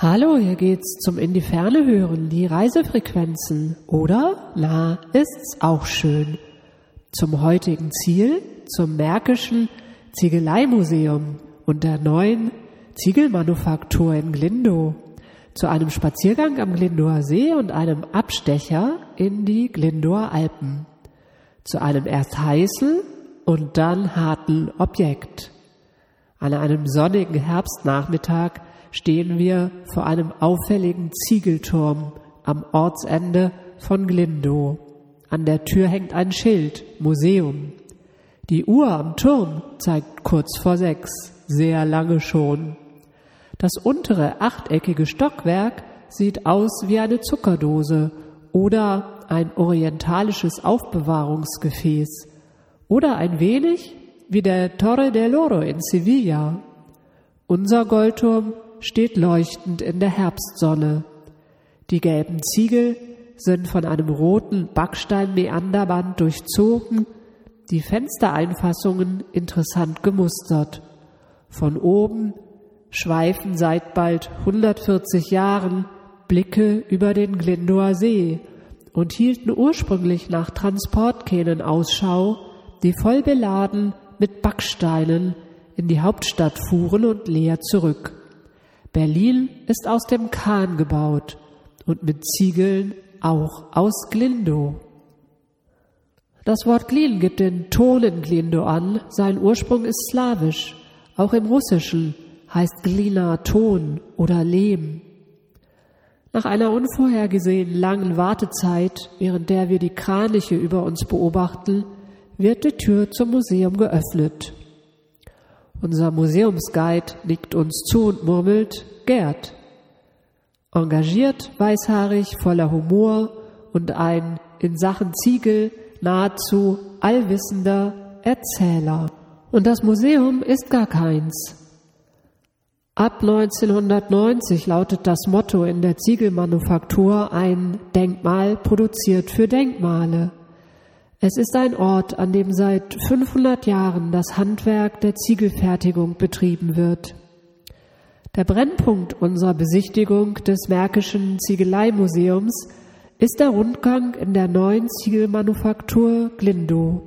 Hallo, hier geht's zum in die Ferne hören, die Reisefrequenzen, oder? Na, ist's auch schön. Zum heutigen Ziel, zum Märkischen Ziegeleimuseum und der neuen Ziegelmanufaktur in Glindow, zu einem Spaziergang am Glindower See und einem Abstecher in die Glindower Alpen, zu einem erst heißen und dann harten Objekt. An einem sonnigen Herbstnachmittag stehen wir vor einem auffälligen Ziegelturm am Ortsende von Glindow. An der Tür hängt ein Schild, Museum. Die Uhr am Turm zeigt kurz vor sechs, sehr lange schon. Das untere achteckige Stockwerk sieht aus wie eine Zuckerdose oder ein orientalisches Aufbewahrungsgefäß oder ein wenig wie der Torre del Oro in Sevilla. Unser Goldturm steht leuchtend in der Herbstsonne. Die gelben Ziegel sind von einem roten Backstein-Meanderband durchzogen, die Fenstereinfassungen interessant gemustert. Von oben schweifen seit bald 140 Jahren Blicke über den Glindower See und hielten ursprünglich nach Transportkähnen Ausschau, die voll beladen mit Backsteinen in die Hauptstadt fuhren und leer zurück. Berlin ist aus dem Kahn gebaut und mit Ziegeln auch aus Glindow. Das Wort Glin gibt den Ton in Glindow an. Sein Ursprung ist slawisch. Auch im Russischen heißt Glina Ton oder Lehm. Nach einer unvorhergesehen langen Wartezeit, während der wir die Kraniche über uns beobachten, wird die Tür zum Museum geöffnet. Unser Museumsguide nickt uns zu und murmelt Gerd. Engagiert, weißhaarig, voller Humor und ein in Sachen Ziegel nahezu allwissender Erzähler. Und das Museum ist gar keins. Ab 1990 lautet das Motto in der Ziegelmanufaktur ein Denkmal produziert für Denkmale. Es ist ein Ort, an dem seit 500 Jahren das Handwerk der Ziegelfertigung betrieben wird. Der Brennpunkt unserer Besichtigung des Märkischen Ziegeleimuseums ist der Rundgang in der neuen Ziegelmanufaktur Glindow.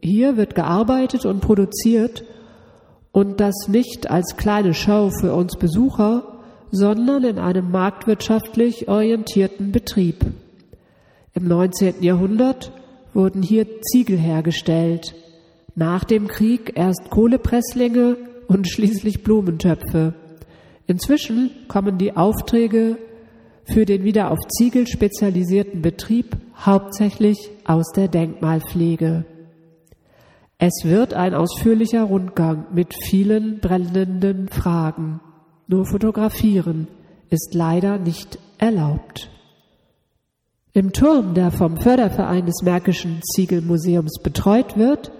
Hier wird gearbeitet und produziert und das nicht als kleine Show für uns Besucher, sondern in einem marktwirtschaftlich orientierten Betrieb. Im 19. Jahrhundert wurden hier Ziegel hergestellt, nach dem Krieg erst Kohlepresslinge und schließlich Blumentöpfe. Inzwischen kommen die Aufträge für den wieder auf Ziegel spezialisierten Betrieb hauptsächlich aus der Denkmalpflege. Es wird ein ausführlicher Rundgang mit vielen brennenden Fragen. Nur fotografieren ist leider nicht erlaubt. Im Turm, der vom Förderverein des Märkischen Ziegelmuseums betreut wird,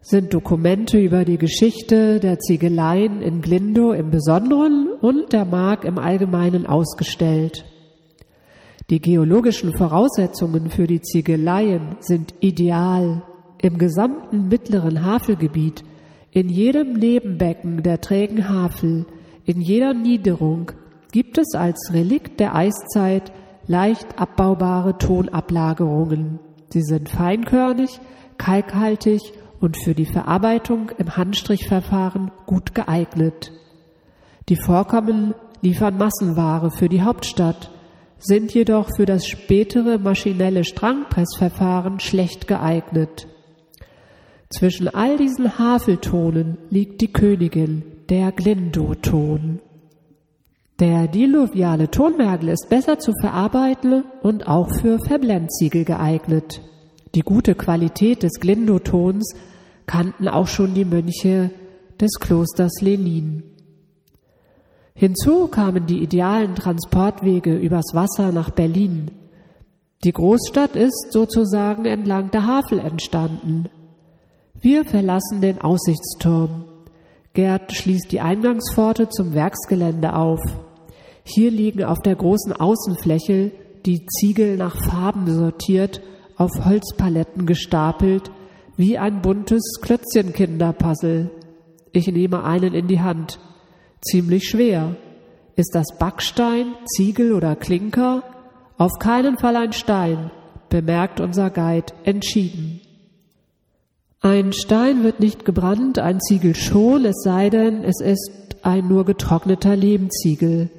sind Dokumente über die Geschichte der Ziegeleien in Glindow im Besonderen und der Mark im Allgemeinen ausgestellt. Die geologischen Voraussetzungen für die Ziegeleien sind ideal. Im gesamten mittleren Havelgebiet, in jedem Nebenbecken der trägen Havel, in jeder Niederung gibt es als Relikt der Eiszeit leicht abbaubare Tonablagerungen. Sie sind feinkörnig, kalkhaltig und für die Verarbeitung im Handstrichverfahren gut geeignet. Die Vorkommen liefern Massenware für die Hauptstadt, sind jedoch für das spätere maschinelle Strangpressverfahren schlecht geeignet. Zwischen all diesen Haveltonen liegt die Königin, der Glindow-Ton. Der diluviale Tonmergel ist besser zu verarbeiten und auch für Verblendziegel geeignet. Die gute Qualität des Glindotons kannten auch schon die Mönche des Klosters Lenin. Hinzu kamen die idealen Transportwege übers Wasser nach Berlin. Die Großstadt ist sozusagen entlang der Havel entstanden. Wir verlassen den Aussichtsturm. Gerd schließt die Eingangspforte zum Werksgelände auf. Hier liegen auf der großen Außenfläche die Ziegel nach Farben sortiert auf Holzpaletten gestapelt, wie ein buntes Klötzchenkinderpuzzle. Ich nehme einen in die Hand. Ziemlich schwer. Ist das Backstein, Ziegel oder Klinker? Auf keinen Fall ein Stein, bemerkt unser Guide entschieden. Ein Stein wird nicht gebrannt, ein Ziegel schon, es sei denn, es ist ein nur getrockneter Lehmziegel.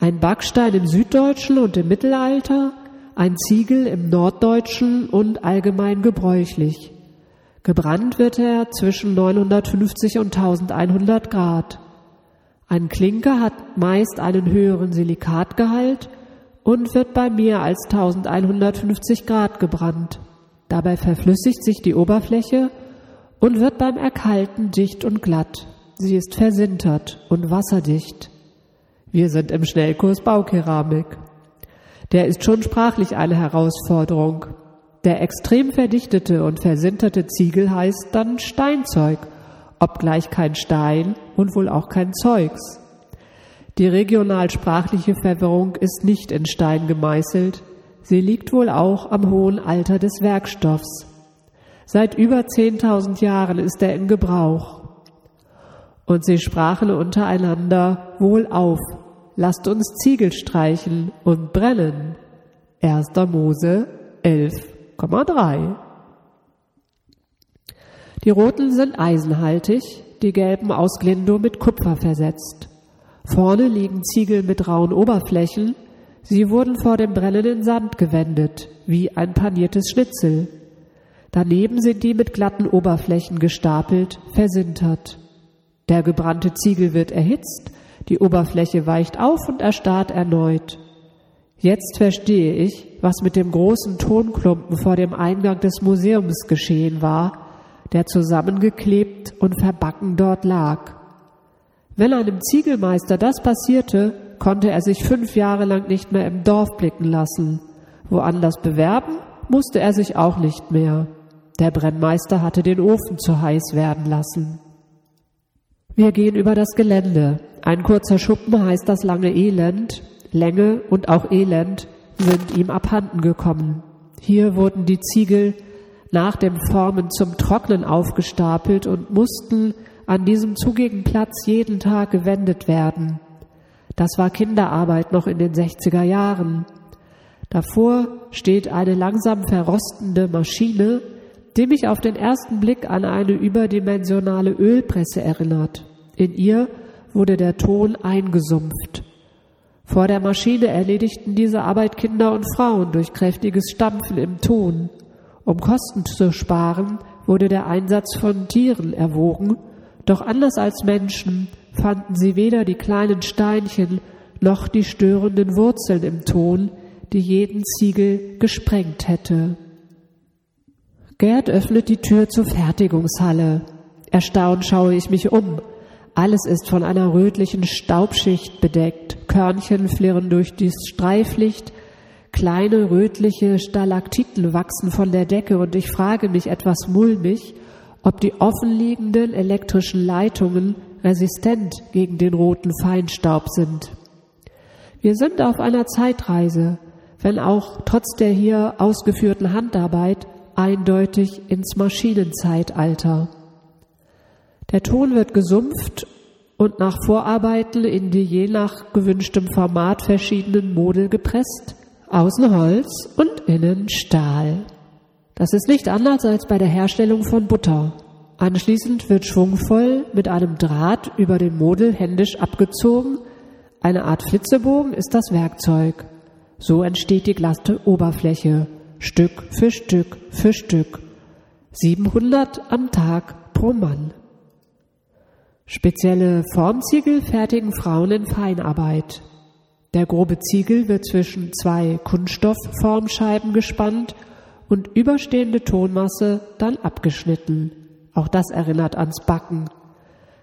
Ein Backstein im Süddeutschen und im Mittelalter, ein Ziegel im Norddeutschen und allgemein gebräuchlich. Gebrannt wird er zwischen 950 und 1100 Grad. Ein Klinker hat meist einen höheren Silikatgehalt und wird bei mehr als 1150 Grad gebrannt. Dabei verflüssigt sich die Oberfläche und wird beim Erkalten dicht und glatt. Sie ist versintert und wasserdicht. Wir sind im Schnellkurs Baukeramik. Der ist schon sprachlich eine Herausforderung. Der extrem verdichtete und versinterte Ziegel heißt dann Steinzeug, obgleich kein Stein und wohl auch kein Zeugs. Die regionalsprachliche Verwirrung ist nicht in Stein gemeißelt, sie liegt wohl auch am hohen Alter des Werkstoffs. Seit über 10.000 Jahren ist er in Gebrauch. Und sie sprachen untereinander wohl auf, lasst uns Ziegel streichen und brennen. 1. Mose 11,3 Die roten sind eisenhaltig, die gelben aus Glindo mit Kupfer versetzt. Vorne liegen Ziegel mit rauen Oberflächen, sie wurden vor dem brennenden Sand gewendet, wie ein paniertes Schnitzel. Daneben sind die mit glatten Oberflächen gestapelt, versintert. Der gebrannte Ziegel wird erhitzt, die Oberfläche weicht auf und erstarrt erneut. Jetzt verstehe ich, was mit dem großen Tonklumpen vor dem Eingang des Museums geschehen war, der zusammengeklebt und verbacken dort lag. Wenn einem Ziegelmeister das passierte, konnte er sich fünf Jahre lang nicht mehr im Dorf blicken lassen. Woanders bewerben musste er sich auch nicht mehr. Der Brennmeister hatte den Ofen zu heiß werden lassen. Wir gehen über das Gelände. Ein kurzer Schuppen heißt das lange Elend. Länge und auch Elend sind ihm abhanden gekommen. Hier wurden die Ziegel nach dem Formen zum Trocknen aufgestapelt und mussten an diesem zugigen Platz jeden Tag gewendet werden. Das war Kinderarbeit noch in den 60er Jahren. Davor steht eine langsam verrostende Maschine, die mich auf den ersten Blick an eine überdimensionale Ölpresse erinnert. In ihr wurde der Ton eingesumpft. Vor der Maschine erledigten diese Arbeit Kinder und Frauen durch kräftiges Stampfen im Ton. Um Kosten zu sparen, wurde der Einsatz von Tieren erwogen, doch anders als Menschen fanden sie weder die kleinen Steinchen noch die störenden Wurzeln im Ton, die jeden Ziegel gesprengt hätte. Gerd öffnet die Tür zur Fertigungshalle. Erstaunt schaue ich mich um. Alles ist von einer rötlichen Staubschicht bedeckt. Körnchen flirren durch das Streiflicht. Kleine rötliche Stalaktiten wachsen von der Decke und ich frage mich etwas mulmig, ob die offenliegenden elektrischen Leitungen resistent gegen den roten Feinstaub sind. Wir sind auf einer Zeitreise, wenn auch trotz der hier ausgeführten Handarbeit eindeutig ins Maschinenzeitalter. Der Ton wird gesumpft und nach Vorarbeiten in die je nach gewünschtem Format verschiedenen Model gepresst, außen Holz und innen Stahl. Das ist nicht anders als bei der Herstellung von Butter. Anschließend wird schwungvoll mit einem Draht über den Model händisch abgezogen. Eine Art Flitzebogen ist das Werkzeug. So entsteht die glatte Oberfläche. Stück für Stück für Stück. 700 am Tag pro Mann. Spezielle Formziegel fertigen Frauen in Feinarbeit. Der grobe Ziegel wird zwischen zwei Kunststoffformscheiben gespannt und überstehende Tonmasse dann abgeschnitten. Auch das erinnert ans Backen.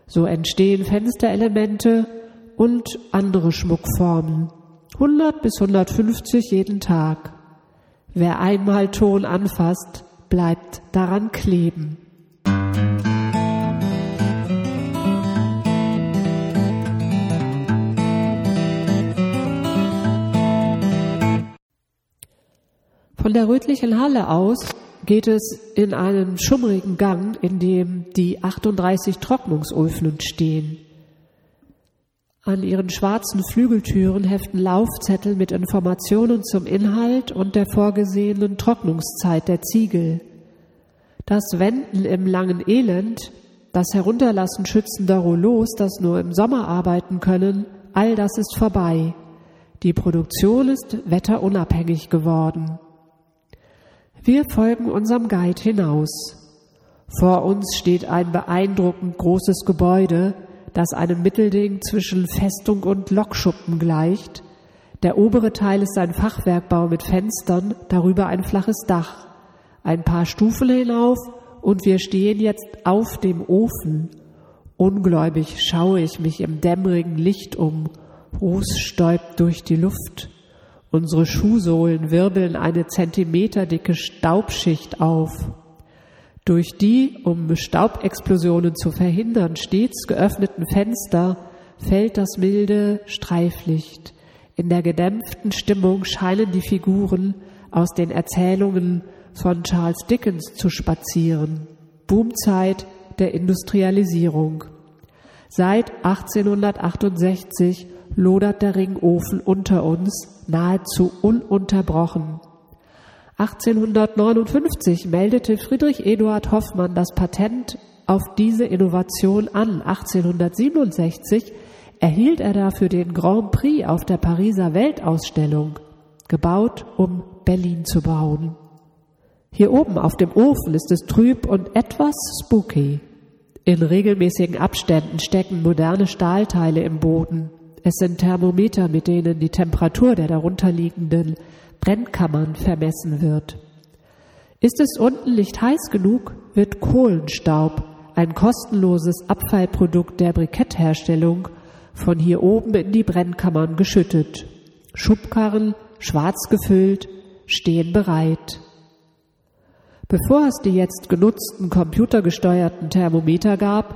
So entstehen Fensterelemente und andere Schmuckformen. 100 bis 150 jeden Tag. Wer einmal Ton anfasst, bleibt daran kleben. Der rötlichen Halle aus geht es in einen schummrigen Gang, in dem die 38 Trocknungsöfen stehen. An ihren schwarzen Flügeltüren heften Laufzettel mit Informationen zum Inhalt und der vorgesehenen Trocknungszeit der Ziegel. Das Wenden im langen Elend, das Herunterlassen schützender Rouleaus, das nur im Sommer arbeiten können, all das ist vorbei. Die Produktion ist wetterunabhängig geworden. Wir folgen unserem Guide hinaus. Vor uns steht ein beeindruckend großes Gebäude, das einem Mittelding zwischen Festung und Lokschuppen gleicht. Der obere Teil ist ein Fachwerkbau mit Fenstern, darüber ein flaches Dach. Ein paar Stufen hinauf und wir stehen jetzt auf dem Ofen. Ungläubig schaue ich mich im dämmerigen Licht um. Ruß stäubt durch die Luft. Unsere Schuhsohlen wirbeln eine zentimeterdicke Staubschicht auf. Durch die, um Staubexplosionen zu verhindern, stets geöffneten Fenster fällt das milde Streiflicht. In der gedämpften Stimmung scheinen die Figuren aus den Erzählungen von Charles Dickens zu spazieren. Boomzeit der Industrialisierung. Seit 1868 lodert der Ringofen unter uns nahezu ununterbrochen. 1859 meldete Friedrich Eduard Hoffmann das Patent auf diese Innovation an. 1867 erhielt er dafür den Grand Prix auf der Pariser Weltausstellung, gebaut, um Berlin zu bauen. Hier oben auf dem Ofen ist es trüb und etwas spooky. In regelmäßigen Abständen stecken moderne Stahlteile im Boden. Es sind Thermometer, mit denen die Temperatur der darunterliegenden Brennkammern vermessen wird. Ist es unten nicht heiß genug, wird Kohlenstaub, ein kostenloses Abfallprodukt der Brikettherstellung, von hier oben in die Brennkammern geschüttet. Schubkarren, schwarz gefüllt, stehen bereit. Bevor es die jetzt genutzten computergesteuerten Thermometer gab,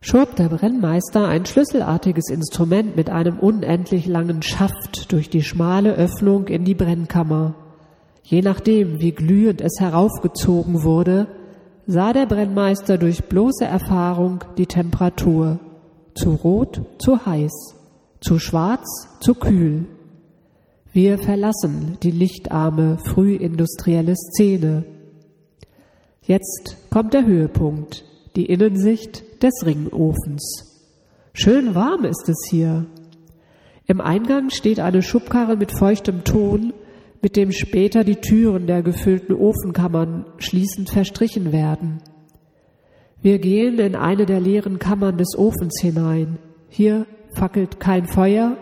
schob der Brennmeister ein schlüsselartiges Instrument mit einem unendlich langen Schaft durch die schmale Öffnung in die Brennkammer. Je nachdem, wie glühend es heraufgezogen wurde, sah der Brennmeister durch bloße Erfahrung die Temperatur. Zu rot, zu heiß, zu schwarz, zu kühl. Wir verlassen die lichtarme frühindustrielle Szene. Jetzt kommt der Höhepunkt, die Innensicht des Ringofens. Schön warm ist es hier. Im Eingang steht eine Schubkarre mit feuchtem Ton, mit dem später die Türen der gefüllten Ofenkammern schließend verstrichen werden. Wir gehen in eine der leeren Kammern des Ofens hinein. Hier fackelt kein Feuer,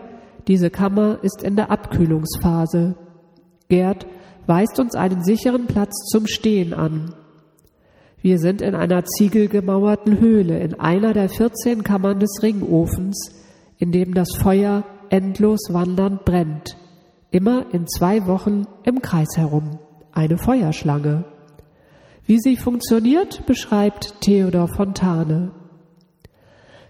diese Kammer ist in der Abkühlungsphase. Gerd weist uns einen sicheren Platz zum Stehen an. Wir sind in einer ziegelgemauerten Höhle, in einer der 14 Kammern des Ringofens, in dem das Feuer endlos wandernd brennt. Immer in zwei Wochen im Kreis herum. Eine Feuerschlange. Wie sie funktioniert, beschreibt Theodor Fontane.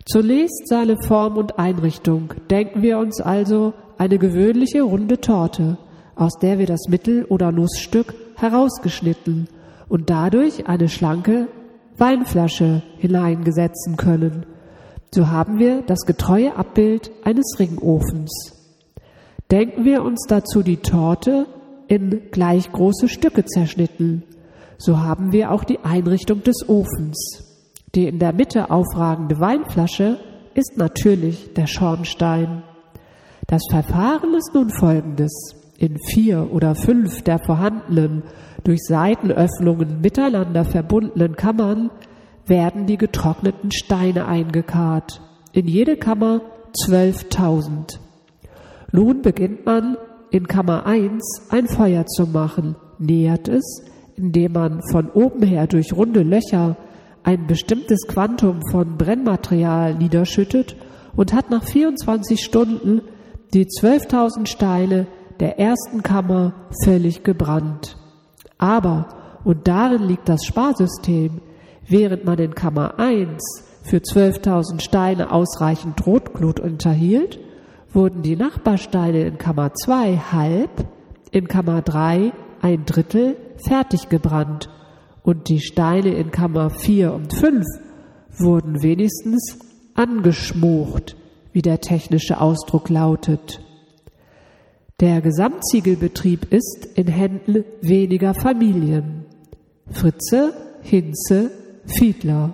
Zunächst seine Form und Einrichtung. Denken wir uns also eine gewöhnliche runde Torte, aus der wir das Mittel- oder Nussstück herausgeschnitten und dadurch eine schlanke Weinflasche hineingesetzen können. So haben wir das getreue Abbild eines Ringofens. Denken wir uns dazu die Torte in gleich große Stücke zerschnitten. So haben wir auch die Einrichtung des Ofens. Die in der Mitte aufragende Weinflasche ist natürlich der Schornstein. Das Verfahren ist nun folgendes. In vier oder fünf der vorhandenen durch Seitenöffnungen miteinander verbundenen Kammern werden die getrockneten Steine eingekarrt. In jede Kammer 12.000. Nun beginnt man in Kammer 1 ein Feuer zu machen, nähert es, indem man von oben her durch runde Löcher ein bestimmtes Quantum von Brennmaterial niederschüttet und hat nach 24 Stunden die 12.000 Steine der ersten Kammer völlig gebrannt. Aber, und darin liegt das Sparsystem, während man in Kammer 1 für 12.000 Steine ausreichend Rotglut unterhielt, wurden die Nachbarsteine in Kammer 2 halb, in Kammer 3 ein Drittel fertig gebrannt und die Steine in Kammer 4 und 5 wurden wenigstens angeschmucht, wie der technische Ausdruck lautet. Der Gesamtziegelbetrieb ist in Händen weniger Familien. Fritze, Hinze, Fiedler.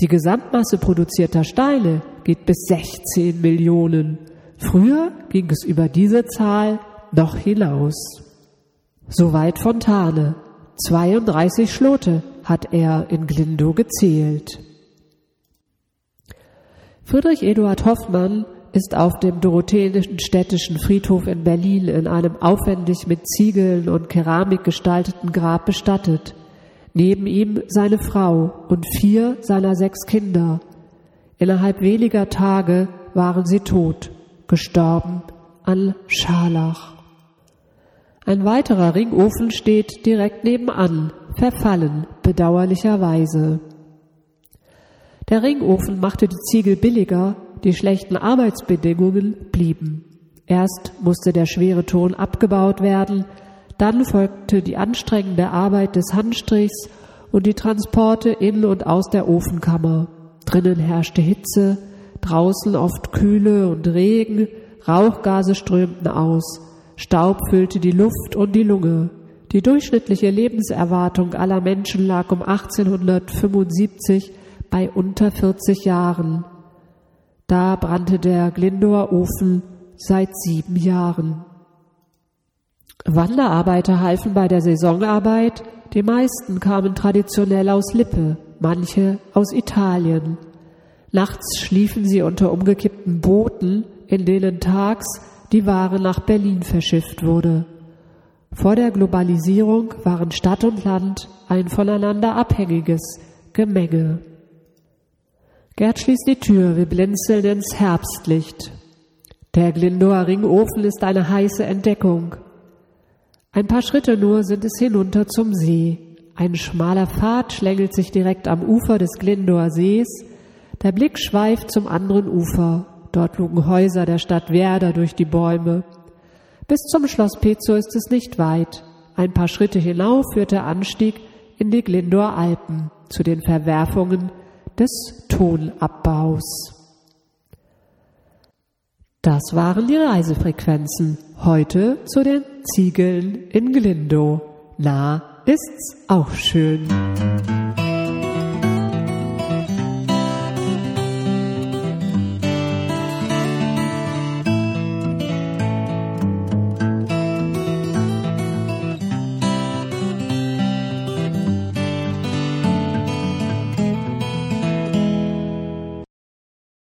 Die Gesamtmasse produzierter Steine geht bis 16 Millionen. Früher ging es über diese Zahl noch hinaus. Soweit Fontane. 32 Schlote hat er in Glindow gezählt. Friedrich Eduard Hoffmann ist auf dem Dorotheenischen Städtischen Friedhof in Berlin in einem aufwendig mit Ziegeln und Keramik gestalteten Grab bestattet. Neben ihm seine Frau und vier seiner sechs Kinder. Innerhalb weniger Tage waren sie tot, gestorben an Scharlach. Ein weiterer Ringofen steht direkt nebenan, verfallen, bedauerlicherweise. Der Ringofen machte die Ziegel billiger, die schlechten Arbeitsbedingungen blieben. Erst musste der schwere Ton abgebaut werden, dann folgte die anstrengende Arbeit des Handstrichs und die Transporte in und aus der Ofenkammer. Drinnen herrschte Hitze, draußen oft Kühle und Regen, Rauchgase strömten aus, Staub füllte die Luft und die Lunge. Die durchschnittliche Lebenserwartung aller Menschen lag um 1875 bei unter 40 Jahren. Da brannte der Glindower Ofen seit sieben Jahren. Wanderarbeiter halfen bei der Saisonarbeit, die meisten kamen traditionell aus Lippe, manche aus Italien. Nachts schliefen sie unter umgekippten Booten, in denen tags die Ware nach Berlin verschifft wurde. Vor der Globalisierung waren Stadt und Land ein voneinander abhängiges Gemenge. Gerd schließt die Tür, wir blinzeln ins Herbstlicht. Der Glindower Ringofen ist eine heiße Entdeckung. Ein paar Schritte nur sind es hinunter zum See. Ein schmaler Pfad schlängelt sich direkt am Ufer des Glindower Sees. Der Blick schweift zum anderen Ufer. Dort lugen Häuser der Stadt Werder durch die Bäume. Bis zum Schloss Pezo ist es nicht weit. Ein paar Schritte hinauf führt der Anstieg in die Glindower Alpen zu den Verwerfungen des Tonabbaus. Das waren die Reisefrequenzen. Heute zu den Ziegeln in Glindow. Na, ist's auch schön.